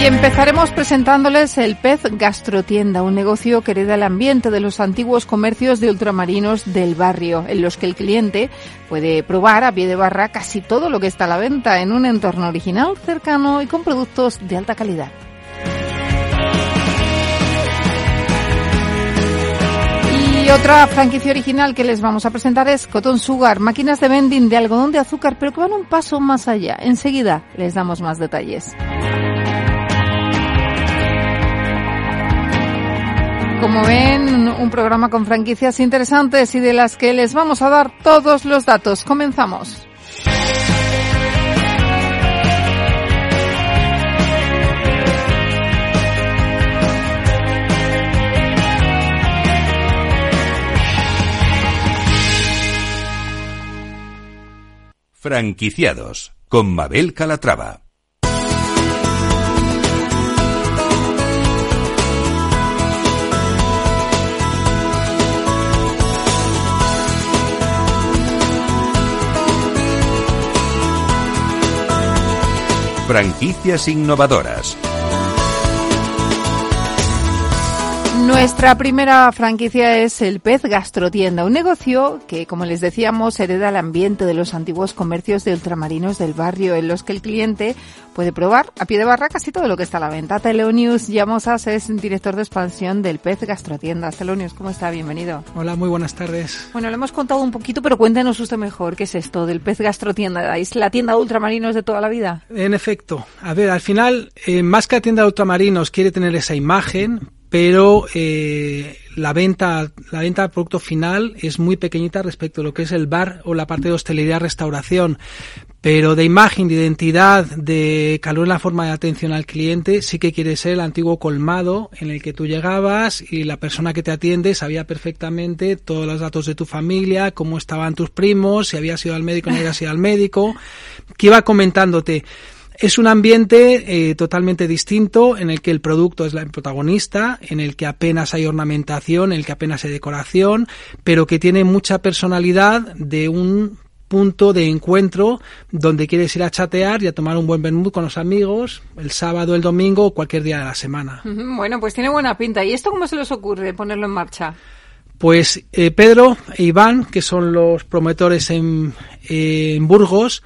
Y empezaremos presentándoles el Pez Gastrotienda, un negocio que hereda el ambiente de los antiguos comercios de ultramarinos del barrio, en los que el cliente puede probar a pie de barra casi todo lo que está a la venta en un entorno original, cercano y con productos de alta calidad. Y otra franquicia original que les vamos a presentar es Cotton Sugar, máquinas de vending de algodón de azúcar, pero que van un paso más allá. Enseguida les damos más detalles. Como ven, un programa con franquicias interesantes y de las que les vamos a dar todos los datos. Comenzamos. Franquiciados con Mabel Calatrava. Franquicias innovadoras. Nuestra primera franquicia es el Pez Gastrotienda, un negocio que, como les decíamos, hereda el ambiente de los antiguos comercios de ultramarinos del barrio, en los que el cliente puede probar a pie de barra casi todo lo que está a la venta. Teleonius Llamosas es director de expansión del Pez Gastrotienda. Teleonius, ¿cómo está? Bienvenido. Hola, muy buenas tardes. Bueno, le hemos contado un poquito, pero cuéntenos usted mejor qué es esto del Pez Gastrotienda. ¿Es la tienda de ultramarinos de toda la vida? En efecto. A ver, al final, eh, más que la tienda de ultramarinos quiere tener esa imagen, pero eh, la venta la venta del producto final es muy pequeñita respecto a lo que es el bar o la parte de hostelería restauración. Pero de imagen de identidad de calor en la forma de atención al cliente sí que quiere ser el antiguo colmado en el que tú llegabas y la persona que te atiende sabía perfectamente todos los datos de tu familia cómo estaban tus primos si habías ido al médico o no habías ido al médico que iba comentándote es un ambiente eh, totalmente distinto en el que el producto es el protagonista, en el que apenas hay ornamentación, en el que apenas hay decoración, pero que tiene mucha personalidad de un punto de encuentro donde quieres ir a chatear y a tomar un buen vermut con los amigos el sábado, el domingo o cualquier día de la semana. Bueno, pues tiene buena pinta. ¿Y esto cómo se les ocurre ponerlo en marcha? Pues eh, Pedro e Iván, que son los promotores en, eh, en Burgos,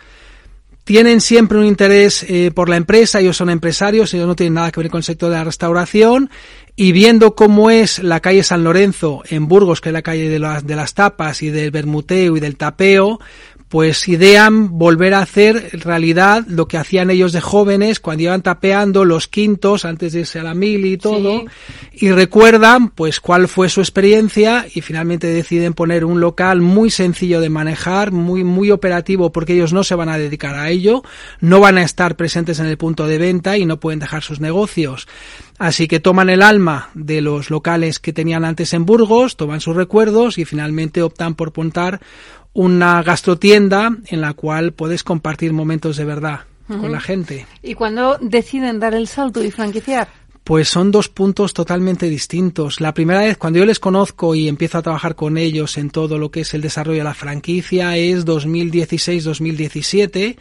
tienen siempre un interés eh, por la empresa, ellos son empresarios, ellos no tienen nada que ver con el sector de la restauración y viendo cómo es la calle San Lorenzo en Burgos, que es la calle de las, de las tapas y del bermuteo y del tapeo, pues idean volver a hacer realidad lo que hacían ellos de jóvenes cuando iban tapeando los quintos antes de irse a la mili y todo Sí. y recuerdan pues cuál fue su experiencia y finalmente deciden poner un local muy sencillo de manejar, muy muy operativo porque ellos no se van a dedicar a ello, no van a estar presentes en el punto de venta y no pueden dejar sus negocios. Así que toman el alma de los locales que tenían antes en Burgos, toman sus recuerdos y finalmente optan por montar una gastrotienda en la cual puedes compartir momentos de verdad con la gente. ¿Y cuándo deciden dar el salto y franquiciar? Pues son dos puntos totalmente distintos. La primera vez, cuando yo les conozco y empiezo a trabajar con ellos en todo lo que es el desarrollo de la franquicia, es 2016-2017.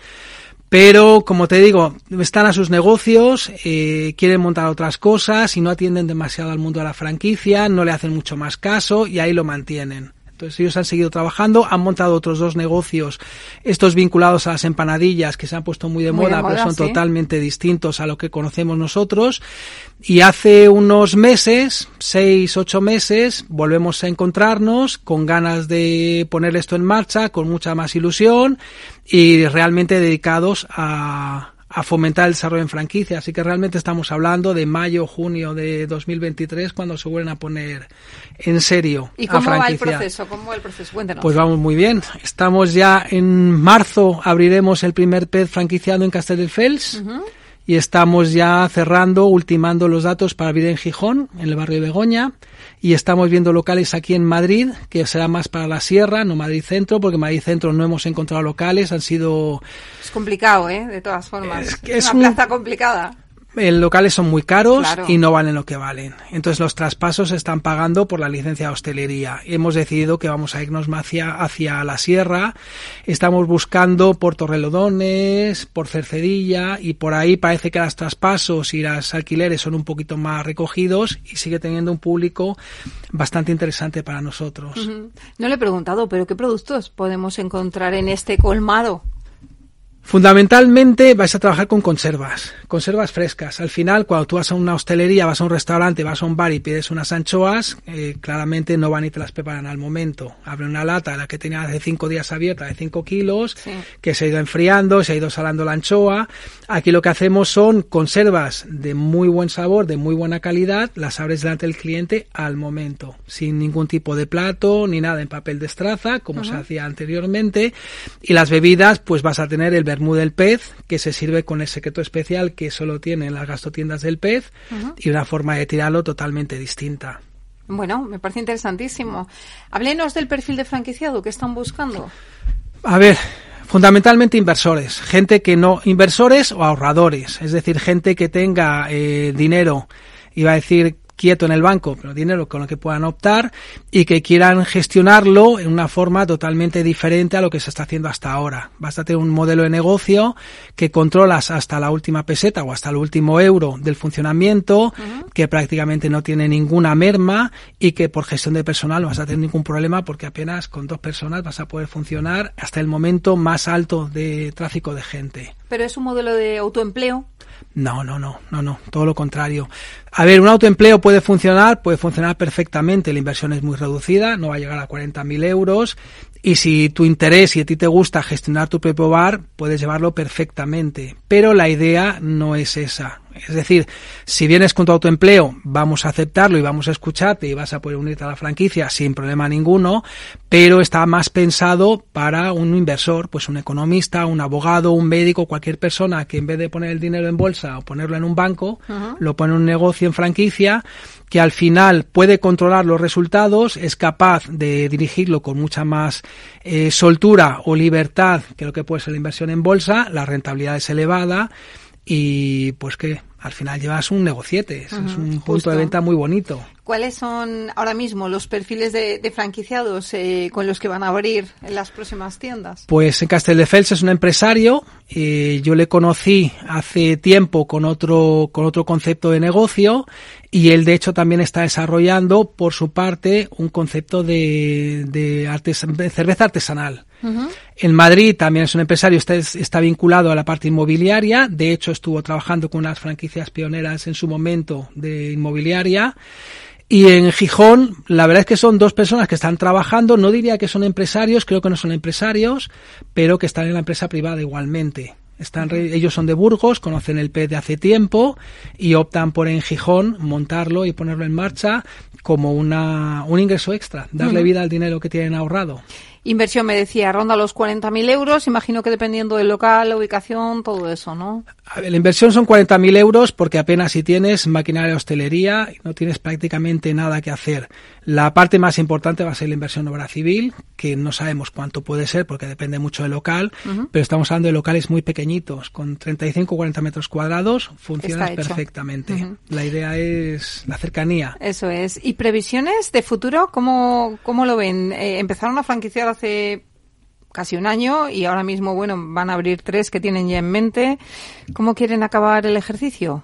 Pero, como te digo, están a sus negocios, eh, quieren montar otras cosas y no atienden demasiado al mundo de la franquicia, no le hacen mucho más caso y ahí lo mantienen. Entonces ellos han seguido trabajando, han montado otros dos negocios, estos vinculados a las empanadillas que se han puesto muy de Muy de moda, moda, pero son sí. totalmente distintos a lo que conocemos nosotros. Y hace unos meses, seis, ocho meses, volvemos a encontrarnos con ganas de poner esto en marcha, con mucha más ilusión y realmente dedicados a, a fomentar el desarrollo en franquicia. Así que realmente estamos hablando de mayo, junio de 2023 cuando se vuelven a poner en serio ¿Y a cómo va el proceso? ¿Cómo va el proceso? Cuéntanos. Pues vamos muy bien. Estamos ya en marzo, abriremos el primer pez franquiciado en Castelldefels. y estamos ya cerrando, ultimando los datos para abrir en Gijón, en el barrio de Begoña, y estamos viendo locales aquí en Madrid, que será más para la sierra, no Madrid Centro, porque Madrid Centro no hemos encontrado locales, han sido... Es complicado, ¿eh? De todas formas. Es, es una plaza complicada locales son muy caros claro. y no valen lo que valen. Entonces los traspasos se están pagando por la licencia de hostelería. Hemos decidido que vamos a irnos hacia, hacia la sierra. Estamos buscando por Torrelodones, por Cercedilla y por ahí parece que los traspasos y los alquileres son un poquito más recogidos y sigue teniendo un público bastante interesante para nosotros. Uh -huh. No le he preguntado, pero ¿qué productos podemos encontrar en este colmado? Fundamentalmente vais a trabajar con conservas, conservas frescas. Al final, cuando tú vas a una hostelería, vas a un restaurante, vas a un bar y pides unas anchoas, eh, claramente no van y te las preparan al momento. Abre una lata, la que tenía hace cinco días abierta, de cinco kilos, sí. que se ha ido enfriando, se ha ido salando la anchoa. Aquí lo que hacemos son conservas de muy buen sabor, de muy buena calidad, las abres delante del cliente al momento, sin ningún tipo de plato ni nada en papel de estraza, como uh -huh. se hacía anteriormente. Y las bebidas, pues vas a tener el vermú del pez, que se sirve con el secreto especial que solo tienen las gastotiendas del pez uh -huh. y una forma de tirarlo totalmente distinta. Bueno, me parece interesantísimo. Háblenos del perfil de franquiciado que están buscando. A ver, fundamentalmente inversores, gente que no, inversores o ahorradores, es decir, gente que tenga eh, dinero, iba a decir quieto en el banco, pero dinero con lo que puedan optar y que quieran gestionarlo en una forma totalmente diferente a lo que se está haciendo hasta ahora. Basta tener un modelo de negocio que controlas hasta la última peseta o hasta el último euro del funcionamiento, uh -huh. que prácticamente no tiene ninguna merma y que por gestión de personal no vas a tener ningún problema porque apenas con dos personas vas a poder funcionar hasta el momento más alto de tráfico de gente. Pero es un modelo de autoempleo. No, no, no, no, no, todo lo contrario. A ver, un autoempleo puede funcionar, puede funcionar perfectamente, la inversión es muy reducida, no va a llegar a 40.000 euros y si tu interés y a ti te gusta gestionar tu propio bar, puedes llevarlo perfectamente. Pero la idea no es esa. Es decir, si vienes con tu autoempleo, vamos a aceptarlo y vamos a escucharte y vas a poder unirte a la franquicia sin problema ninguno, pero está más pensado para un inversor, pues un economista, un abogado, un médico, cualquier persona que en vez de poner el dinero en bolsa o ponerlo en un banco, uh -huh. lo pone en un negocio en franquicia, que al final puede controlar los resultados, es capaz de dirigirlo con mucha más eh, soltura o libertad que lo que puede ser la inversión en bolsa, la rentabilidad es elevada y pues que al final llevas un negociete, es un punto justo. de venta muy bonito. ¿Cuáles son ahora mismo los perfiles de, de franquiciados eh, con los que van a abrir en las próximas tiendas? Pues en Castelldefels es un empresario. Eh, yo le conocí hace tiempo con otro con otro concepto de negocio y él de hecho también está desarrollando por su parte un concepto de, de, artes, de cerveza artesanal. Uh -huh. En Madrid también es un empresario, está, está vinculado a la parte inmobiliaria, de hecho estuvo trabajando con unas franquicias pioneras en su momento de inmobiliaria. Y en Gijón, la verdad es que son dos personas que están trabajando, no diría que son empresarios, creo que no son empresarios, pero que están en la empresa privada igualmente. Están, ellos son de Burgos, conocen el PET de hace tiempo y optan por en Gijón montarlo y ponerlo en marcha como una, un ingreso extra, darle uh -huh. vida al dinero que tienen ahorrado. Inversión, me decía, ronda los 40.000 euros. Imagino que dependiendo del local, la ubicación, todo eso, ¿no? A ver, la inversión son 40.000 euros porque apenas si tienes maquinaria de hostelería no tienes prácticamente nada que hacer. La parte más importante va a ser la inversión obra civil, que no sabemos cuánto puede ser porque depende mucho del local, uh -huh. pero estamos hablando de locales muy pequeñitos, con 35 o 40 metros cuadrados, funciona perfectamente. Uh -huh. La idea es la cercanía. Eso es. ¿Y previsiones de futuro? ¿Cómo, cómo lo ven? Eh, empezaron a franquiciar hace casi un año y ahora mismo, bueno, van a abrir tres que tienen ya en mente. ¿Cómo quieren acabar el ejercicio?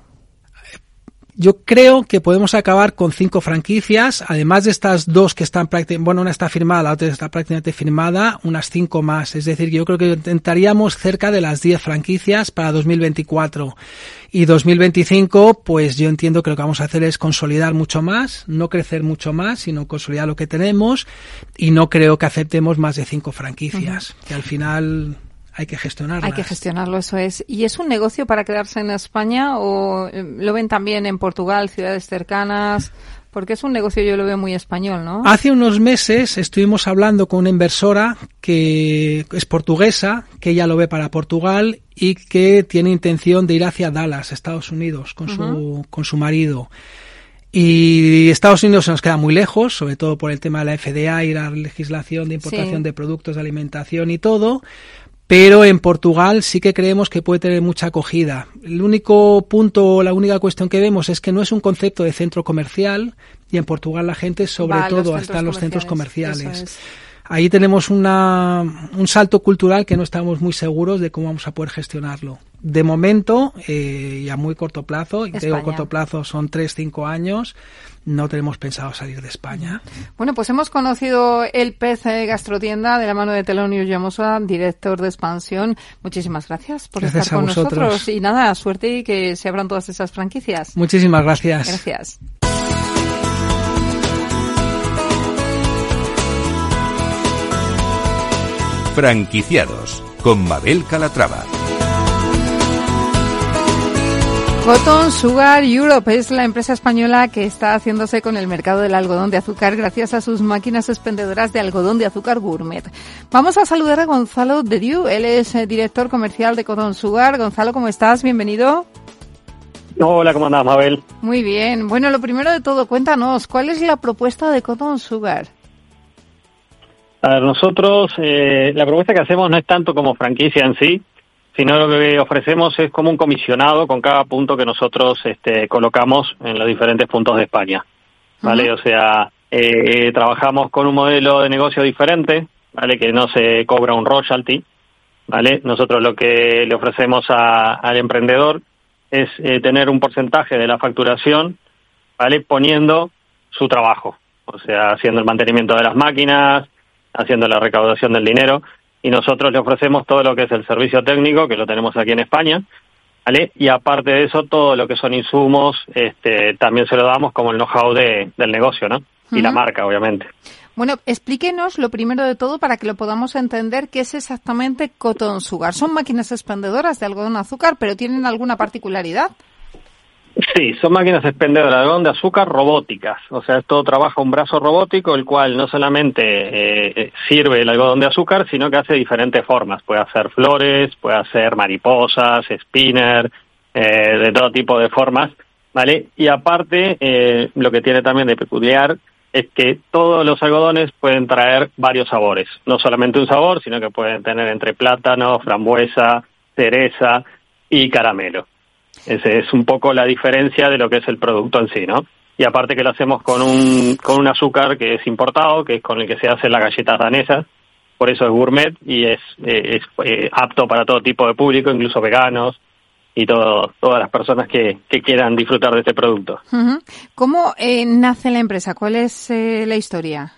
Yo creo que podemos acabar con cinco franquicias, además de estas dos que están prácticamente, bueno, una está firmada, la otra está prácticamente firmada, unas cinco más. Es decir, yo creo que intentaríamos cerca de las diez franquicias para 2024. Y 2025, pues yo entiendo que lo que vamos a hacer es consolidar mucho más, no crecer mucho más, sino consolidar lo que tenemos y no creo que aceptemos más de cinco franquicias, uh -huh. que al final hay que gestionarlas. Hay que gestionarlo, eso es. ¿Y es un negocio para quedarse en España o eh, lo ven también en Portugal, ciudades cercanas? Porque es un negocio, yo lo veo muy español, ¿no? Hace unos meses estuvimos hablando con una inversora que es portuguesa, que ella lo ve para Portugal y que tiene intención de ir hacia Dallas, Estados Unidos, con, su, con su marido. Y Estados Unidos se nos queda muy lejos, sobre todo por el tema de la FDA y la legislación de importación de productos de alimentación y todo. Pero en Portugal sí que creemos que puede tener mucha acogida. El único punto, la única cuestión que vemos es que no es un concepto de centro comercial y en Portugal la gente sobre todo está en los centros comerciales. Ahí tenemos una, un salto cultural que no estamos muy seguros de cómo vamos a poder gestionarlo. De momento, eh, y a muy corto plazo, y digo corto plazo son tres, cinco años, no tenemos pensado salir de España. Bueno, pues hemos conocido el pez gastrotienda de la mano de Telonio Llamosa, director de expansión. Muchísimas gracias por estar con nosotros. Y nada, suerte y que se abran todas esas franquicias. Muchísimas gracias. Gracias. Franquiciados con Mabel Calatrava. Cotton Sugar Europe es la empresa española que está haciéndose con el mercado del algodón de azúcar gracias a sus máquinas expendedoras de algodón de azúcar gourmet. Vamos a saludar a Gonzalo de Diu, él es eh, director comercial de Cotton Sugar. Gonzalo, ¿cómo estás? Bienvenido. Hola, ¿cómo andás, Mabel? Muy bien. Bueno, lo primero de todo, cuéntanos, ¿cuál es la propuesta de Cotton Sugar? A ver, nosotros, eh, la propuesta que hacemos no es tanto como franquicia en sí, sino lo que ofrecemos es como un comisionado con cada punto que nosotros este, colocamos en los diferentes puntos de España. ¿Vale? O sea, eh, trabajamos con un modelo de negocio diferente, ¿vale? Que no se cobra un royalty, ¿vale? Nosotros lo que le ofrecemos al emprendedor es eh, tener un porcentaje de la facturación, ¿vale? Poniendo su trabajo, o sea, haciendo el mantenimiento de las máquinas, haciendo la recaudación del dinero y nosotros le ofrecemos todo lo que es el servicio técnico, que lo tenemos aquí en España, ¿vale? Y aparte de eso, todo lo que son insumos, este, también se lo damos como el know-how de, del negocio, ¿no? Y la marca, obviamente. Bueno, explíquenos lo primero de todo para que lo podamos entender qué es exactamente Cotton Sugar. Son máquinas expendedoras de algodón azúcar, pero tienen alguna particularidad. Sí, son máquinas expendedoras de de azúcar robóticas. O sea, esto trabaja un brazo robótico, el cual no solamente eh, eh, sirve el algodón de azúcar, sino que hace diferentes formas. Puede hacer flores, puede hacer mariposas, spinner, eh, de todo tipo de formas, ¿vale? Y aparte, lo que tiene también de peculiar es que todos los algodones pueden traer varios sabores. No solamente un sabor, sino que pueden tener entre plátano, frambuesa, cereza y caramelo. Esa es un poco la diferencia de lo que es el producto en sí, ¿no? Y aparte que lo hacemos con un, con un azúcar que es importado, que es con el que se hacen las galletas danesas, por eso es gourmet y es, eh, es eh, apto para todo tipo de público, incluso veganos y todo, todas las personas que, que quieran disfrutar de este producto. ¿Cómo eh, nace la empresa? ¿Cuál es la historia?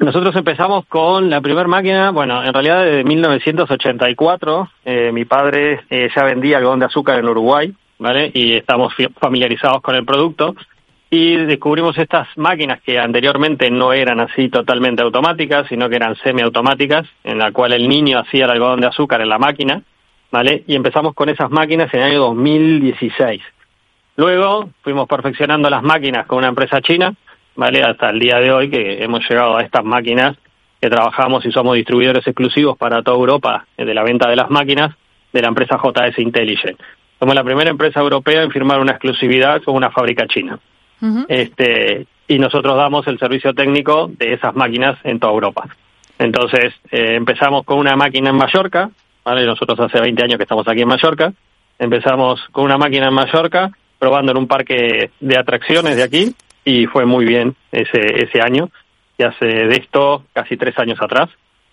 Nosotros empezamos con la primera máquina, bueno, en realidad de 1984. Eh, mi padre eh, ya vendía algodón de azúcar en Uruguay, ¿vale? Y estamos familiarizados con el producto. Y descubrimos estas máquinas que anteriormente no eran así totalmente automáticas, sino que eran semiautomáticas, en la cual el niño hacía el algodón de azúcar en la máquina, ¿vale? Y empezamos con esas máquinas en el año 2016. Luego fuimos perfeccionando las máquinas con una empresa china, ¿vale? Hasta el día de hoy que hemos llegado a estas máquinas que trabajamos y somos distribuidores exclusivos para toda Europa de la venta de las máquinas de la empresa JS Intelligent. Somos la primera empresa europea en firmar una exclusividad con una fábrica china. este, y nosotros damos el servicio técnico de esas máquinas en toda Europa. Entonces, eh, empezamos con una máquina en Mallorca, ¿vale? Nosotros hace 20 años que estamos aquí en Mallorca. Empezamos con una máquina en Mallorca, probando en un parque de atracciones de aquí, y fue muy bien ese, ese año, y hace de esto casi tres años atrás.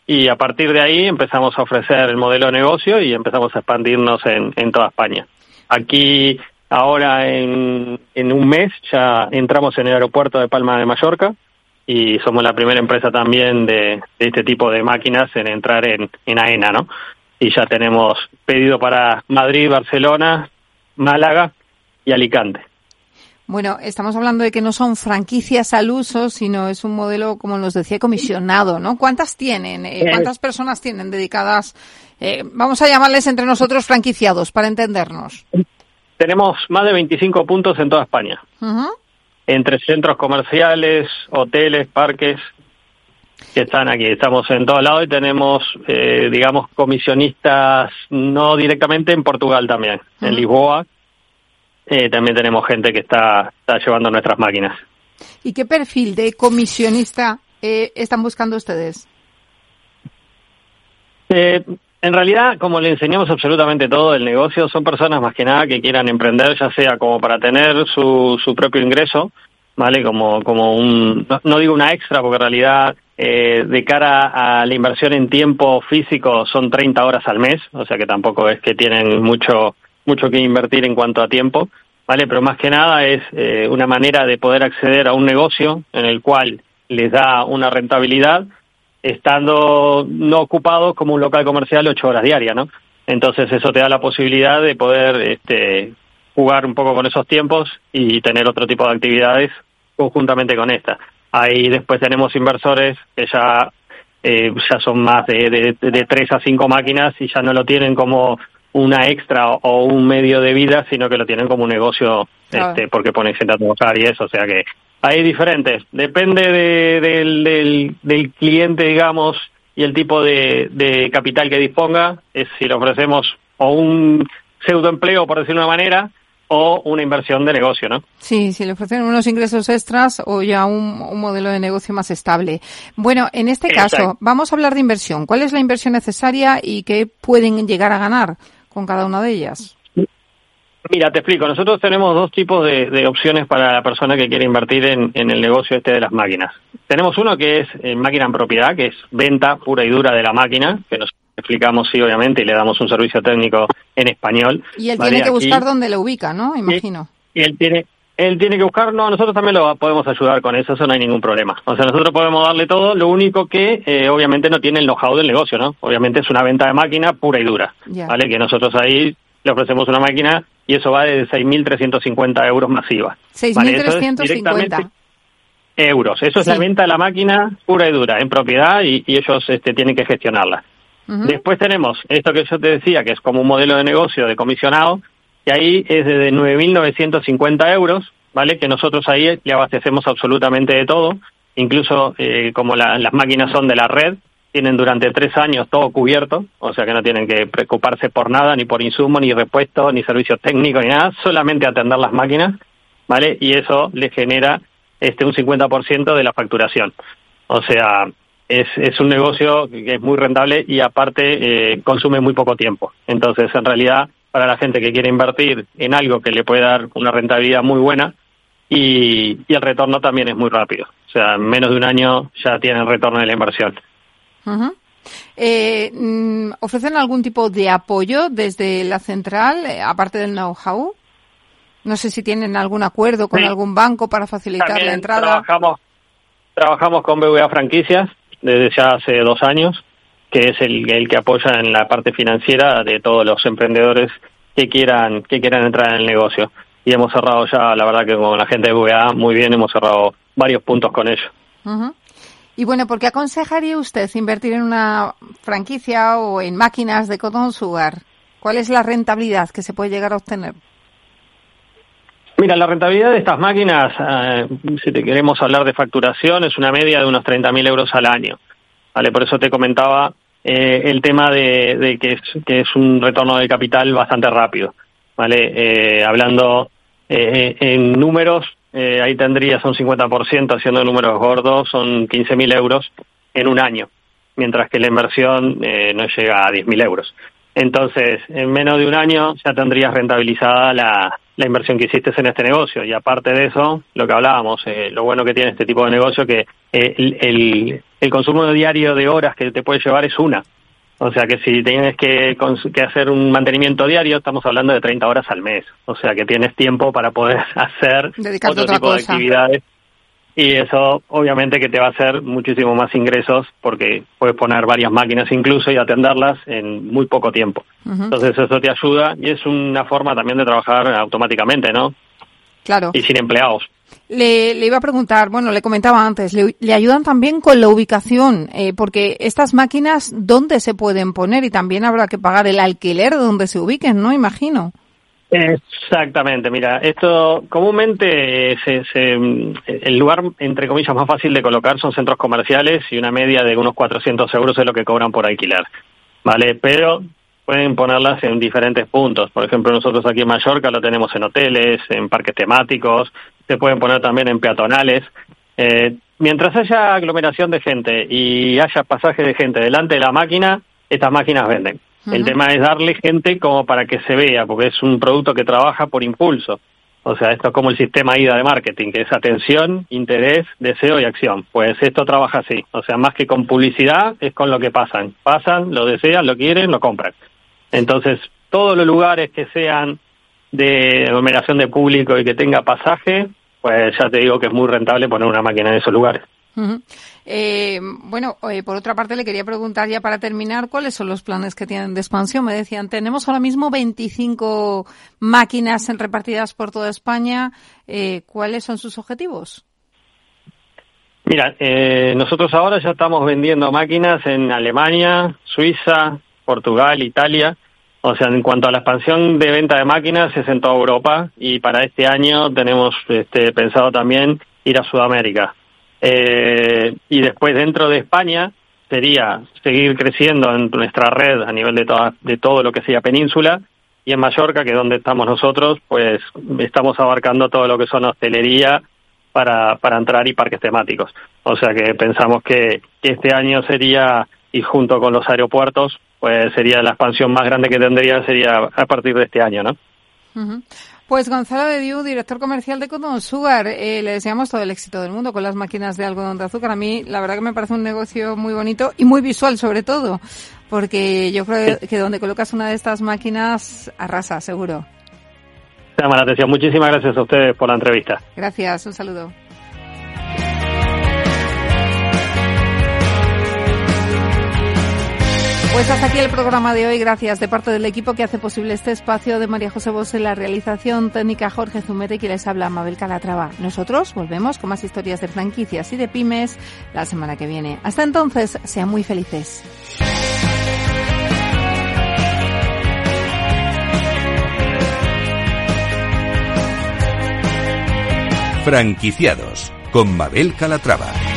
Y a partir de ahí empezamos a ofrecer el modelo de negocio y empezamos a expandirnos en, en toda España. Aquí, ahora en, en un mes, ya entramos en el aeropuerto de Palma de Mallorca y somos la primera empresa también de, de este tipo de máquinas en entrar en, en AENA, ¿no? Y ya tenemos pedido para Madrid, Barcelona, Málaga y Alicante. Bueno, estamos hablando de que no son franquicias al uso, sino es un modelo, como nos decía, comisionado, ¿no? ¿Cuántas tienen? Eh, ¿Cuántas personas tienen dedicadas? Eh, vamos a llamarles entre nosotros franquiciados, para entendernos. Tenemos más de 25 puntos en toda España. Entre centros comerciales, hoteles, parques, que están aquí. Estamos en todos lados y tenemos, eh, digamos, comisionistas no directamente en Portugal también, en Lisboa, eh, también tenemos gente que está, está llevando nuestras máquinas. ¿Y qué perfil de comisionista eh, están buscando ustedes? Eh, en realidad, como le enseñamos absolutamente todo el negocio, son personas más que nada que quieran emprender, ya sea como para tener su, su propio ingreso, ¿vale? Como, como un, no, digo una extra, porque en realidad eh, de cara a la inversión en tiempo físico son 30 horas al mes, o sea que tampoco es que tienen mucho mucho que invertir en cuanto a tiempo, ¿vale? Pero más que nada es eh, una manera de poder acceder a un negocio en el cual les da una rentabilidad estando no ocupado como un local comercial ocho horas diarias, ¿no? Entonces eso te da la posibilidad de poder este, jugar un poco con esos tiempos y tener otro tipo de actividades conjuntamente con esta. Ahí después tenemos inversores que ya eh, ya son más de, de tres a cinco máquinas y ya no lo tienen como una extra o un medio de vida, sino que lo tienen como un negocio este, porque ponen gente a trabajar y eso, o sea que hay diferentes. Depende de, del, del, cliente, digamos, y el tipo de, de capital que disponga, es si le ofrecemos o un pseudoempleo, por decirlo de una manera, o una inversión de negocio, ¿no? Sí, si le ofrecen unos ingresos extras o ya un, un modelo de negocio más estable. Bueno, en este caso, vamos a hablar de inversión. ¿Cuál es la inversión necesaria y qué pueden llegar a ganar? Con cada una de ellas? Mira, te explico. Nosotros tenemos dos tipos de, opciones para la persona que quiere invertir en, el negocio este de las máquinas. Tenemos uno que es eh, máquina en propiedad, que es venta pura y dura de la máquina, que nos explicamos, sí, obviamente, y le damos un servicio técnico en español. Y él tiene que buscar dónde lo ubica, ¿no? Imagino. y él tiene, él tiene que buscar, no, nosotros también lo podemos ayudar con eso, eso no hay ningún problema. O sea, nosotros podemos darle todo, lo único que eh, obviamente no tiene el know-how del negocio, ¿no? Obviamente es una venta de máquina pura y dura, ¿vale? Que nosotros ahí le ofrecemos una máquina y eso va de 6.350 euros masiva. 6.350 euros. Eso es la venta de la máquina pura y dura, en propiedad, y, ellos este, tienen que gestionarla. Después tenemos esto que yo te decía, que es como un modelo de negocio de comisionado, que ahí es de 9.950 euros, ¿vale? Que nosotros ahí le abastecemos absolutamente de todo, incluso eh, como las máquinas son de la red, tienen durante tres años todo cubierto, o sea que no tienen que preocuparse por nada, ni por insumo, ni repuestos, ni servicios técnicos, ni nada, solamente atender las máquinas, ¿vale? Y eso le genera este un 50% de la facturación. O sea, es, es un negocio que es muy rentable y aparte eh, consume muy poco tiempo. Entonces, en realidad, para la gente que quiere invertir en algo que le puede dar una rentabilidad muy buena y, el retorno también es muy rápido. O sea, en menos de un año ya tienen retorno de la inversión. Eh, mm, ¿Ofrecen algún tipo de apoyo desde la central, eh, aparte del know-how? No sé si tienen algún acuerdo con algún banco para facilitar la entrada. Trabajamos, trabajamos con BVA Franquicias desde ya hace dos años que es el, el que apoya en la parte financiera de todos los emprendedores que quieran que quieran entrar en el negocio. Y hemos cerrado ya, la verdad que con la gente de VA muy bien, hemos cerrado varios puntos con ellos. Y bueno, ¿por qué aconsejaría usted invertir en una franquicia o en máquinas de cotton sugar? ¿Cuál es la rentabilidad que se puede llegar a obtener? Mira, la rentabilidad de estas máquinas, eh, si te queremos hablar de facturación, es una media de unos 30.000 euros al año. ¿Vale? Por eso te comentaba eh, el tema de, que, es, que es un retorno de capital bastante rápido, ¿vale? Eh, hablando eh, en números, ahí tendrías un 50%, haciendo números gordos, son 15.000 euros en un año, mientras que la inversión no llega a 10.000 euros. Entonces, en menos de un año ya tendrías rentabilizada la, la inversión que hiciste en este negocio. Y aparte de eso, lo que hablábamos, eh, lo bueno que tiene este tipo de negocio que eh, el, el, consumo diario de horas que te puede llevar es una. O sea que si tienes que, que hacer un mantenimiento diario, estamos hablando de 30 horas al mes. O sea que tienes tiempo para poder hacer otro tipo de actividades y eso obviamente que te va a hacer muchísimo más ingresos porque puedes poner varias máquinas incluso y atenderlas en muy poco tiempo. Entonces eso te ayuda y es una forma también de trabajar automáticamente, ¿no? claro. y sin empleados. Le, iba a preguntar, bueno, le comentaba antes, le, ayudan también con la ubicación, eh, porque estas máquinas, ¿dónde se pueden poner? Y también habrá que pagar el alquiler de donde se ubiquen, ¿no? Imagino. Exactamente, mira, esto comúnmente el lugar, entre comillas, más fácil de colocar son centros comerciales y una media de unos 400 euros es lo que cobran por alquilar, ¿vale? Pero pueden ponerlas en diferentes puntos. Por ejemplo, nosotros aquí en Mallorca lo tenemos en hoteles, en parques temáticos, se pueden poner también en peatonales. Eh, mientras haya aglomeración de gente y haya pasaje de gente delante de la máquina, estas máquinas venden. El tema es darle gente como para que se vea, porque es un producto que trabaja por impulso. O sea, esto es como el sistema IDA de marketing, que es atención, interés, deseo y acción. Pues esto trabaja así. O sea, más que con publicidad, es con lo que pasan. Pasan, lo desean, lo quieren, lo compran. Entonces, todos los lugares que sean de aglomeración de público y que tenga pasaje, pues ya te digo que es muy rentable poner una máquina en esos lugares. Eh, bueno, eh, por otra parte le quería preguntar ya para terminar cuáles son los planes que tienen de expansión. Me decían, tenemos ahora mismo 25 máquinas repartidas por toda España. Eh, ¿Cuáles son sus objetivos? Mira, nosotros ahora ya estamos vendiendo máquinas en Alemania, Suiza, Portugal, Italia. O sea, en cuanto a la expansión de venta de máquinas es en toda Europa y para este año tenemos este, pensado también ir a Sudamérica. Eh, y después dentro de España sería seguir creciendo en nuestra red a nivel de, todo lo que sea península y en Mallorca, que es donde estamos nosotros, pues estamos abarcando todo lo que son hostelería para, para entrar y parques temáticos. O sea que pensamos que, que este año sería, y junto con los aeropuertos, pues sería la expansión más grande que tendría sería a partir de este año, ¿no? Pues Gonzalo de Diu, director comercial de Cotton Sugar, eh, le deseamos todo el éxito del mundo con las máquinas de algodón de azúcar. A mí, la verdad que me parece un negocio muy bonito y muy visual sobre todo, porque yo creo que donde colocas una de estas máquinas arrasa, seguro. Llama la atención. Muchísimas gracias a ustedes por la entrevista. Gracias, un saludo. Pues hasta aquí el programa de hoy. Gracias de parte del equipo que hace posible este espacio de María José Bosé, la realización técnica Jorge Zumete y que les habla Mabel Calatrava. Nosotros volvemos con más historias de franquicias y de pymes la semana que viene. Hasta entonces, sean muy felices. Franquiciados con Mabel Calatrava.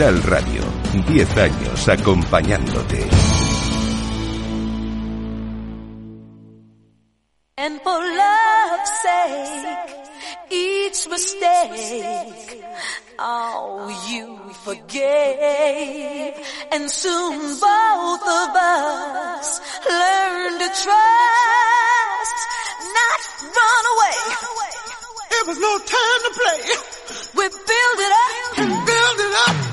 Capital Radio, 10 años acompañándote. And for love's sake, each mistake, oh, you forgave. And soon both of us learned to trust, not run away. It was no time to play. We build it up and build it up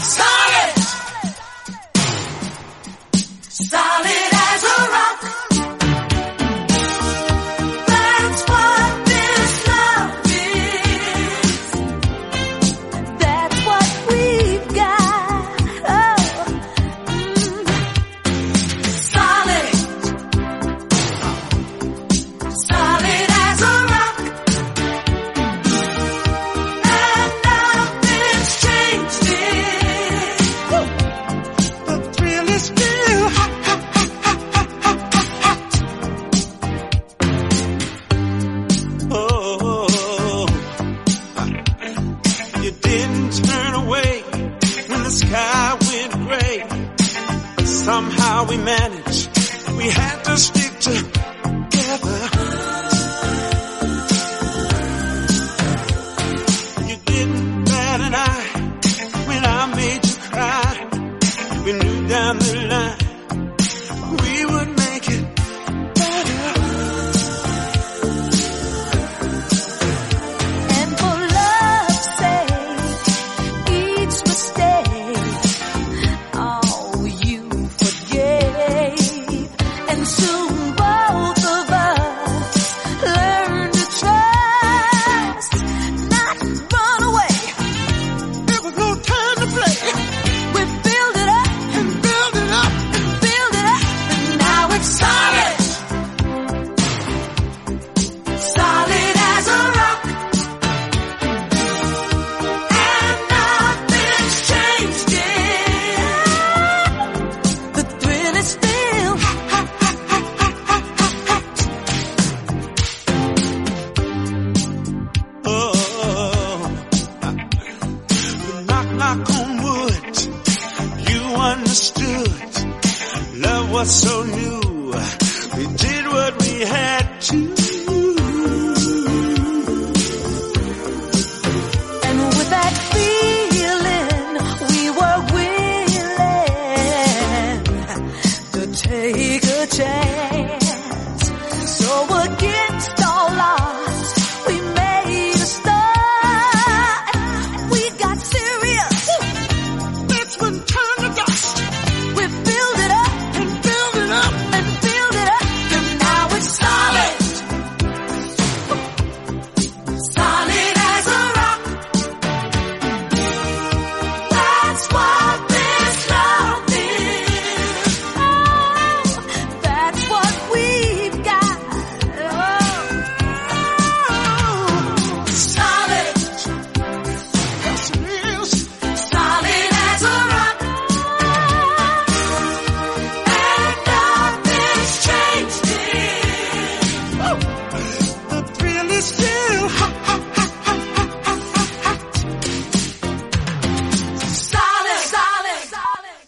solid. Solid.